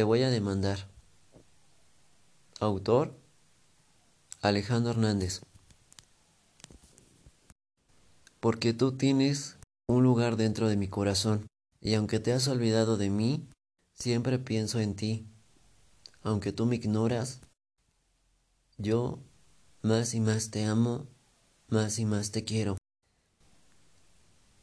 Te voy a demandar. Autor Alejandro Hernández. Porque tú tienes un lugar dentro de mi corazón, y aunque te has olvidado de mí, siempre pienso en ti. Aunque tú me ignoras, yo más y más te amo, más y más te quiero.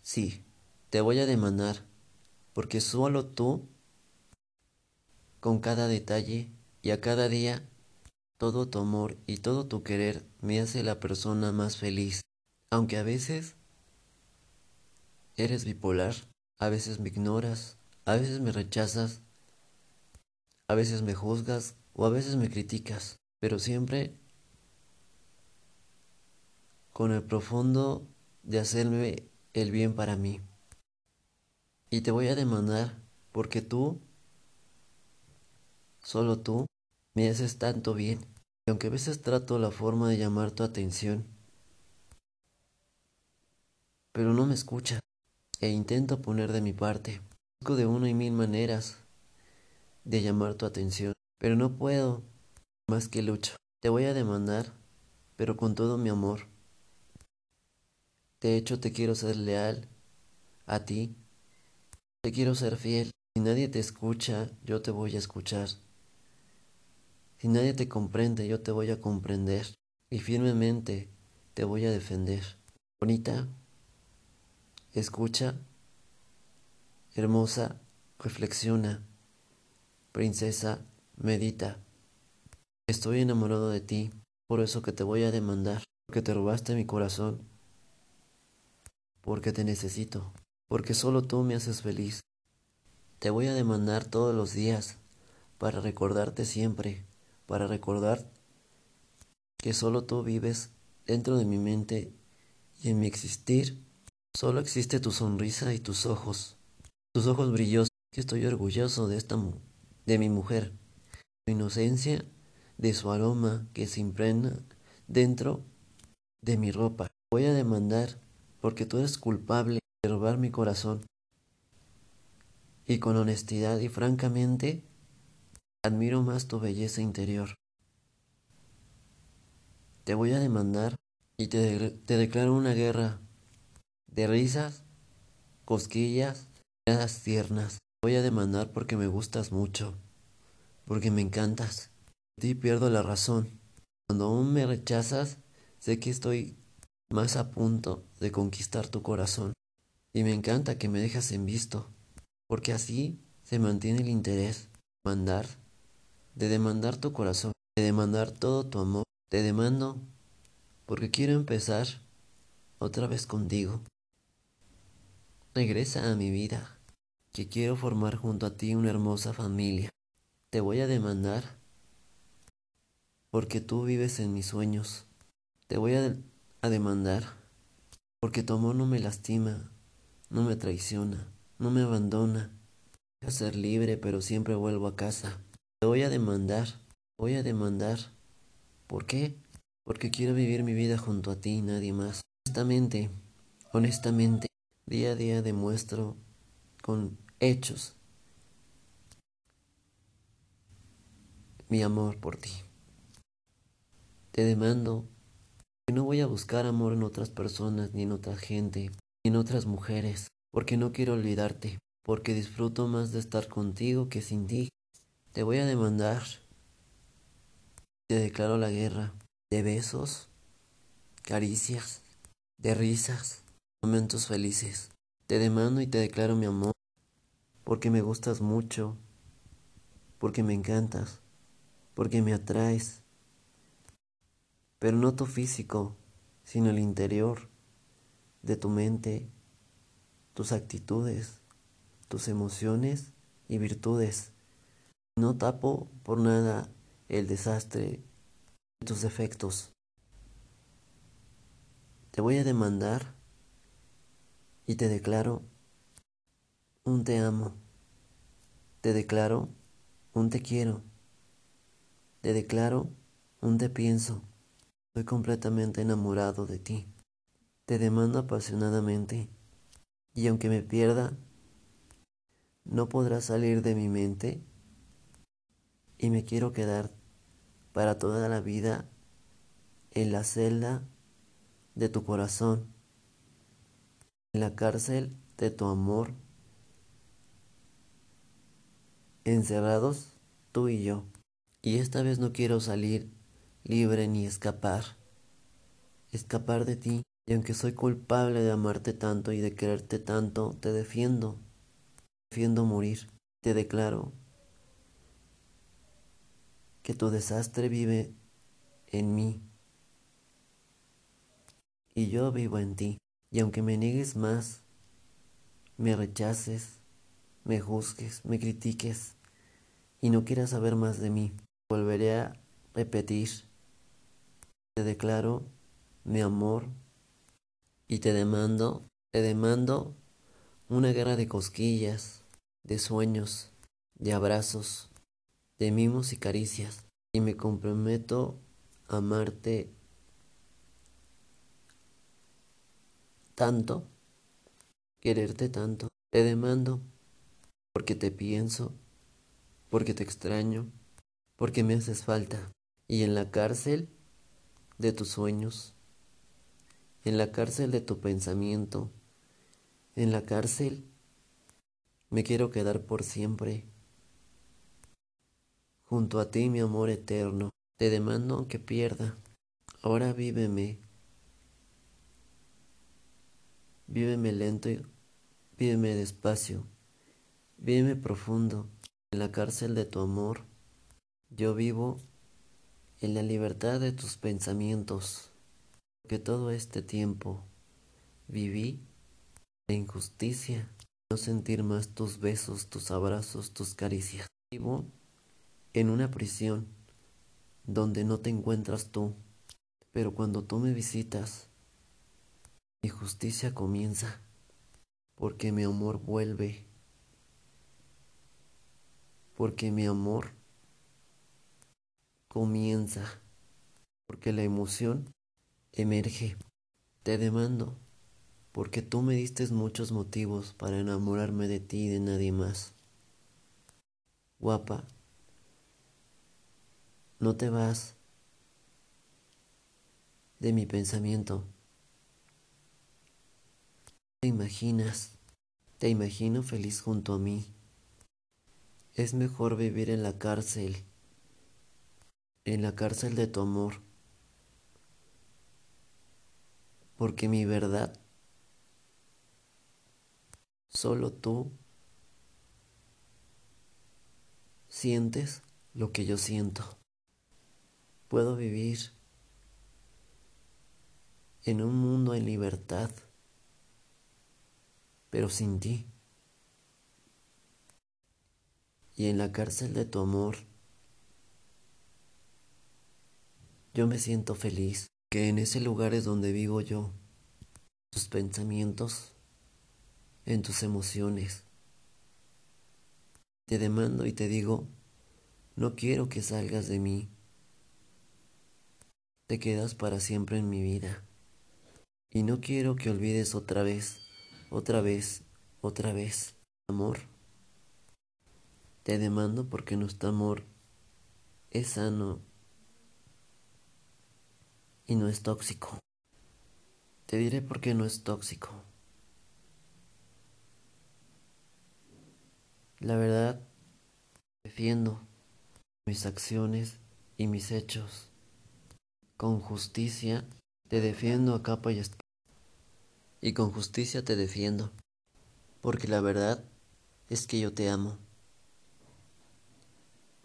Sí, te voy a demandar, porque solo tú con cada detalle y a cada día, todo tu amor y todo tu querer me hace la persona más feliz. Aunque a veces eres bipolar, a veces me ignoras, a veces me rechazas, a veces me juzgas o a veces me criticas, pero siempre con el profundo de hacerme el bien para mí. Y te voy a demandar porque tú Solo tú me haces tanto bien, y aunque a veces trato la forma de llamar tu atención, pero no me escucha, e intento poner de mi parte. Busco de una y mil maneras de llamar tu atención, pero no puedo más que lucho. Te voy a demandar, pero con todo mi amor. De hecho, te quiero ser leal a ti. Te quiero ser fiel. Si nadie te escucha, yo te voy a escuchar. Si nadie te comprende, yo te voy a comprender y firmemente te voy a defender. Bonita, escucha, hermosa, reflexiona, princesa, medita. Estoy enamorado de ti, por eso que te voy a demandar, porque te robaste mi corazón, porque te necesito, porque solo tú me haces feliz. Te voy a demandar todos los días para recordarte siempre para recordar que solo tú vives dentro de mi mente y en mi existir solo existe tu sonrisa y tus ojos, tus ojos brillosos, estoy orgulloso de esta de mi mujer, su inocencia, de su aroma que se impregna dentro de mi ropa. Voy a demandar porque tú eres culpable de robar mi corazón. Y con honestidad y francamente Admiro más tu belleza interior. Te voy a demandar y te, declaro una guerra de risas, cosquillas, miradas tiernas. Voy a demandar porque me gustas mucho, porque me encantas. Ti pierdo la razón. Cuando aún me rechazas, sé que estoy más a punto de conquistar tu corazón. Y me encanta que me dejas en visto, porque así se mantiene el interés. Mandar de demandar tu corazón, de demandar todo tu amor. Te demando porque quiero empezar otra vez contigo. Regresa a mi vida, que quiero formar junto a ti una hermosa familia. Te voy a demandar porque tú vives en mis sueños. Te voy a, demandar porque tu amor no me lastima, no me traiciona, no me abandona. Voy a ser libre, pero siempre vuelvo a casa. Voy a demandar, voy a demandar. ¿Por qué? Porque quiero vivir mi vida junto a ti y nadie más. Honestamente, honestamente, día a día demuestro con hechos mi amor por ti. Te demando que no voy a buscar amor en otras personas, ni en otra gente, ni en otras mujeres, porque no quiero olvidarte, porque disfruto más de estar contigo que sin ti. Te voy a demandar. Te declaro la guerra de besos, caricias, de risas, momentos felices. Te demando y te declaro mi amor, porque me gustas mucho, porque me encantas, porque me atraes. Pero no tu físico, sino el interior de tu mente, tus actitudes, tus emociones y virtudes. No tapo por nada el desastre de tus defectos. Te voy a demandar y te declaro un te amo. Te declaro un te quiero. Te declaro un te pienso. Estoy completamente enamorado de ti. Te demando apasionadamente y aunque me pierda, no podrás salir de mi mente y me quiero quedar para toda la vida en la celda de tu corazón, en la cárcel de tu amor, encerrados tú y yo. Y esta vez no quiero salir libre ni escapar, escapar de ti. Y aunque soy culpable de amarte tanto y de quererte tanto, te defiendo, defiendo morir. Te declaro que tu desastre vive en mí y yo vivo en ti. Y aunque me niegues más, me rechaces, me juzgues, me critiques y no quieras saber más de mí, volveré a repetir. Te declaro mi amor y te demando, te demando una guerra de cosquillas, de sueños, de abrazos, de mimos y caricias. Y me comprometo a amarte tanto, quererte tanto. Te demando porque te pienso, porque te extraño, porque me haces falta. Y en la cárcel de tus sueños, en la cárcel de tu pensamiento, en la cárcel me quiero quedar por siempre. Junto a ti, mi amor eterno, te demando que pierda. Ahora víveme. Víveme lento y víveme despacio. Víveme profundo. En la cárcel de tu amor, yo vivo en la libertad de tus pensamientos. Que todo este tiempo viví de injusticia, no sentir más tus besos, tus abrazos, tus caricias. Vivo en una prisión donde no te encuentras tú, pero cuando tú me visitas, mi justicia comienza, porque mi amor vuelve, porque mi amor comienza, porque la emoción emerge. Te demando, porque tú me diste muchos motivos para enamorarme de ti y de nadie más. Guapa, no te vas de mi pensamiento. Te imaginas, te imagino feliz junto a mí. Es mejor vivir en la cárcel, en la cárcel de tu amor, porque mi verdad, solo tú sientes lo que yo siento. Puedo vivir en un mundo en libertad, pero sin ti. Y en la cárcel de tu amor, yo me siento feliz, que en ese lugar es donde vivo yo, tus pensamientos, en tus emociones. Te demando y te digo, no quiero que salgas de mí. Te quedas para siempre en mi vida. Y no quiero que olvides otra vez, otra vez, otra vez, amor. Te demando porque nuestro amor es sano y no es tóxico. Te diré por qué no es tóxico. La verdad, defiendo mis acciones y mis hechos. Con justicia te defiendo a capa y espada. Y con justicia te defiendo. Porque la verdad es que yo te amo.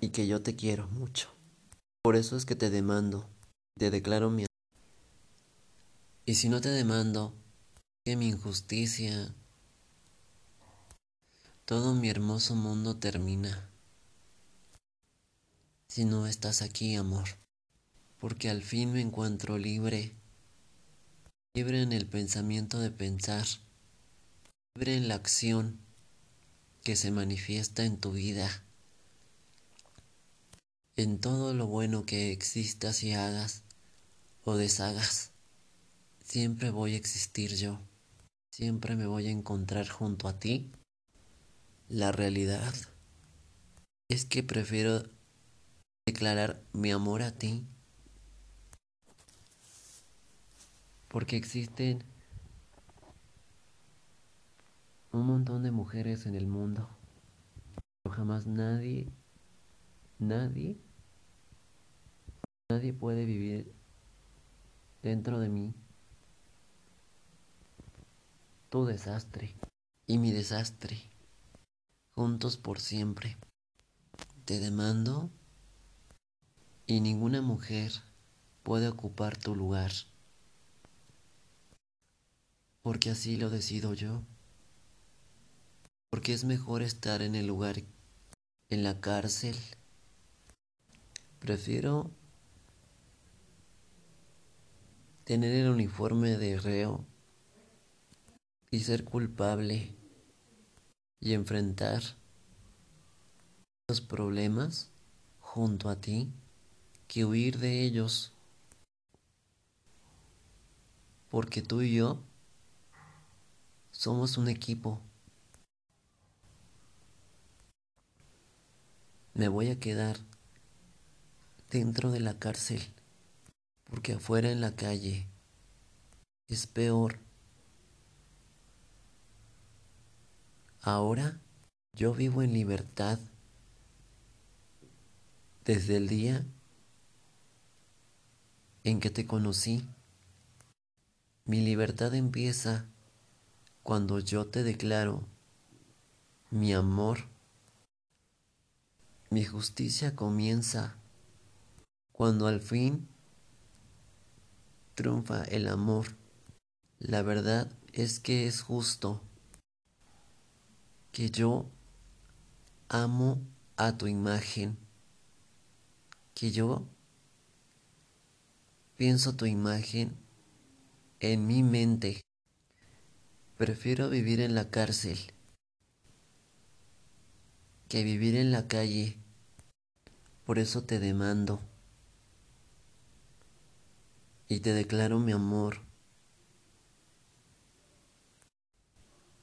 Y que yo te quiero mucho. Por eso es que te demando. Te declaro mi Y si no te demando, que mi injusticia, todo mi hermoso mundo termina. Si no estás aquí, amor porque al fin me encuentro libre, libre en el pensamiento de pensar, libre en la acción que se manifiesta en tu vida, en todo lo bueno que existas y hagas o deshagas. Siempre voy a existir yo, siempre me voy a encontrar junto a ti. La realidad es que prefiero declarar mi amor a ti. Porque existen un montón de mujeres en el mundo. Pero jamás nadie, nadie, nadie puede vivir dentro de mí tu desastre y mi desastre, juntos por siempre. Te demando y ninguna mujer puede ocupar tu lugar, porque así lo decido yo, porque es mejor estar en el lugar, en la cárcel. Prefiero tener el uniforme de reo y ser culpable y enfrentar los problemas junto a ti que huir de ellos. Porque tú y yo somos un equipo. Me voy a quedar dentro de la cárcel porque afuera en la calle es peor. Ahora yo vivo en libertad desde el día en que te conocí. Mi libertad empieza cuando yo te declaro mi amor. Mi justicia comienza cuando al fin triunfa el amor. La verdad es que es justo que yo amo a tu imagen, que yo pienso tu imagen en mi mente. Prefiero vivir en la cárcel que vivir en la calle. Por eso te demando y te declaro mi amor.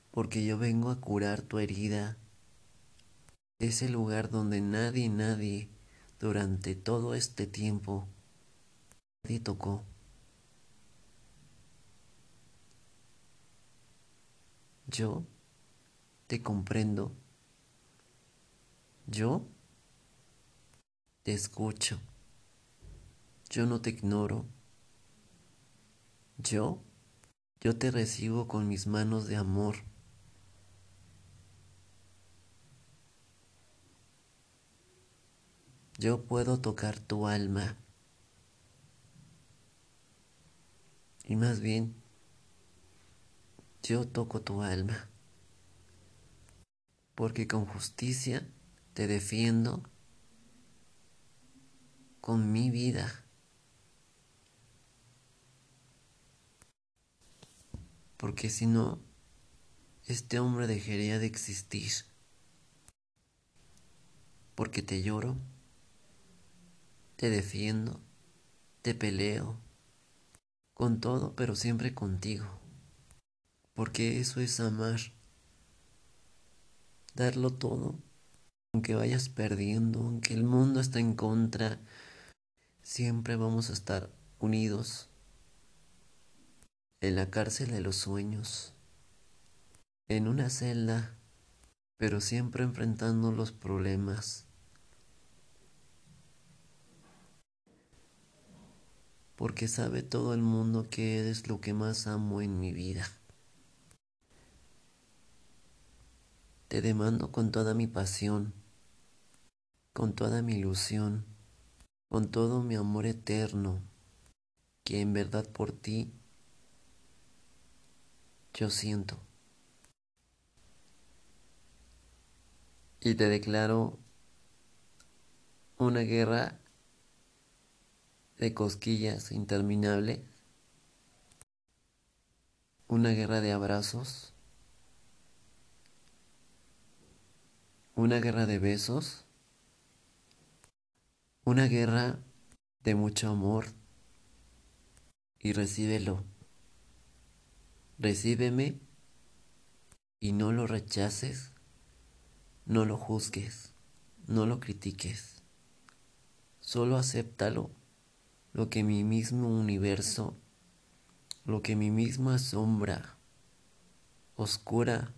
porque yo vengo a curar tu herida. Ese lugar donde nadie, nadie, durante todo este tiempo, nadie tocó. Yo te comprendo. Yo te escucho. Yo no te ignoro. Yo, yo te recibo con mis manos de amor. Yo puedo tocar tu alma. Y más bien, yo toco tu alma. Porque con justicia te defiendo con mi vida. Porque si no, este hombre dejaría de existir. Porque te lloro te defiendo, te peleo, con todo, pero siempre contigo. Porque eso es amar. Darlo todo, aunque vayas perdiendo, aunque el mundo está en contra, siempre vamos a estar unidos en la cárcel de los sueños, en una celda, pero siempre enfrentando los problemas porque sabe todo el mundo que eres lo que más amo en mi vida. Te demando con toda mi pasión, con toda mi ilusión, con todo mi amor eterno, que en verdad por ti yo siento. Y te declaro una guerra de cosquillas interminables, una guerra de abrazos, una guerra de besos, una guerra de mucho amor y recíbelo. Recíbeme y no lo rechaces, no lo juzgues, no lo critiques. Solo acéptalo, lo que mi mismo universo, lo que mi misma sombra oscura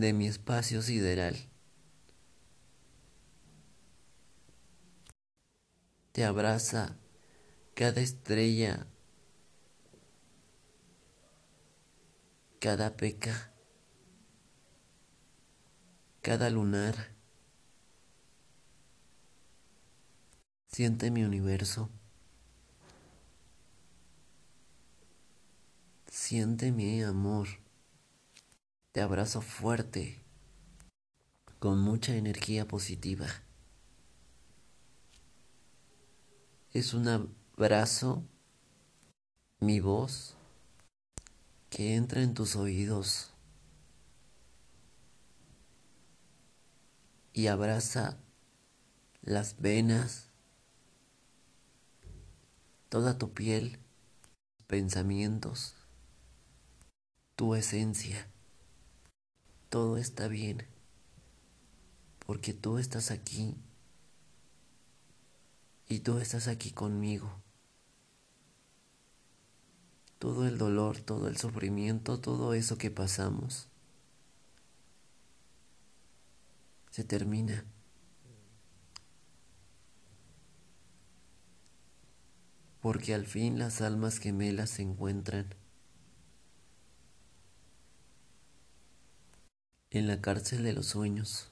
de mi espacio sideral te abraza cada estrella, cada peca, cada lunar. Siente mi universo. Siente mi amor. Te abrazo fuerte, con mucha energía positiva. Es un abrazo, mi voz, que entra en tus oídos y abraza las venas toda tu piel, pensamientos, tu esencia. Todo está bien, porque tú estás aquí y tú estás aquí conmigo. Todo el dolor, todo el sufrimiento, todo eso que pasamos, se termina. porque al fin las almas gemelas se encuentran en la cárcel de los sueños.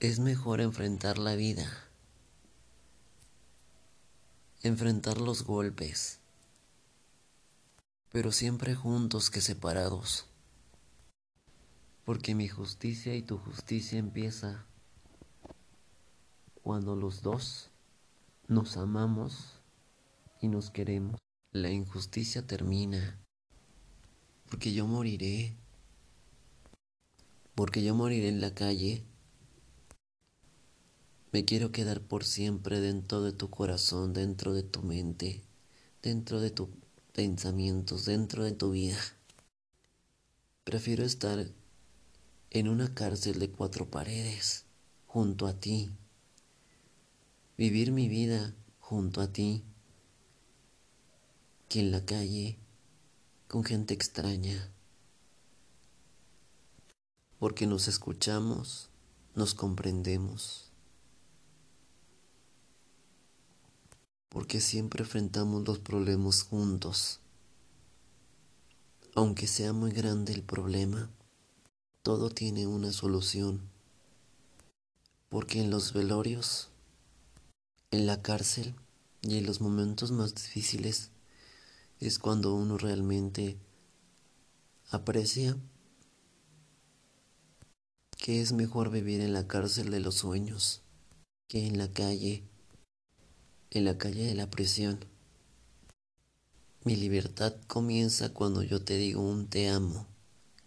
Es mejor enfrentar la vida, enfrentar los golpes, pero siempre juntos que separados, porque mi justicia y tu justicia empieza cuando los dos nos amamos y nos queremos, la injusticia termina. Porque yo moriré. Porque yo moriré en la calle. Me quiero quedar por siempre dentro de tu corazón, dentro de tu mente, dentro de tus pensamientos, dentro de tu vida. Prefiero estar en una cárcel de cuatro paredes, junto a ti, vivir mi vida junto a ti que en la calle con gente extraña. Porque nos escuchamos, nos comprendemos. Porque siempre enfrentamos los problemas juntos. Aunque sea muy grande el problema, todo tiene una solución. Porque en los velorios en la cárcel y en los momentos más difíciles es cuando uno realmente aprecia que es mejor vivir en la cárcel de los sueños que en la calle, en la calle de la prisión. Mi libertad comienza cuando yo te digo un te amo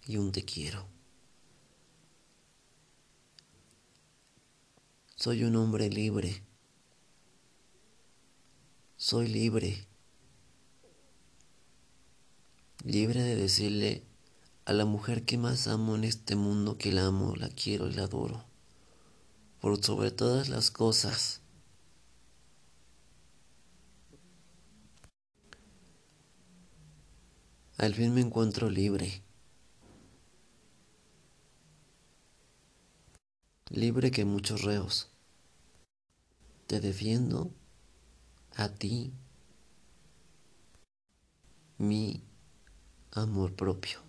y un te quiero. Soy un hombre libre soy libre. Libre de decirle a la mujer que más amo en este mundo que la amo, la quiero y la adoro. Por sobre todas las cosas. Al fin me encuentro libre. Libre que muchos reos. Te defiendo a ti mi amor propio.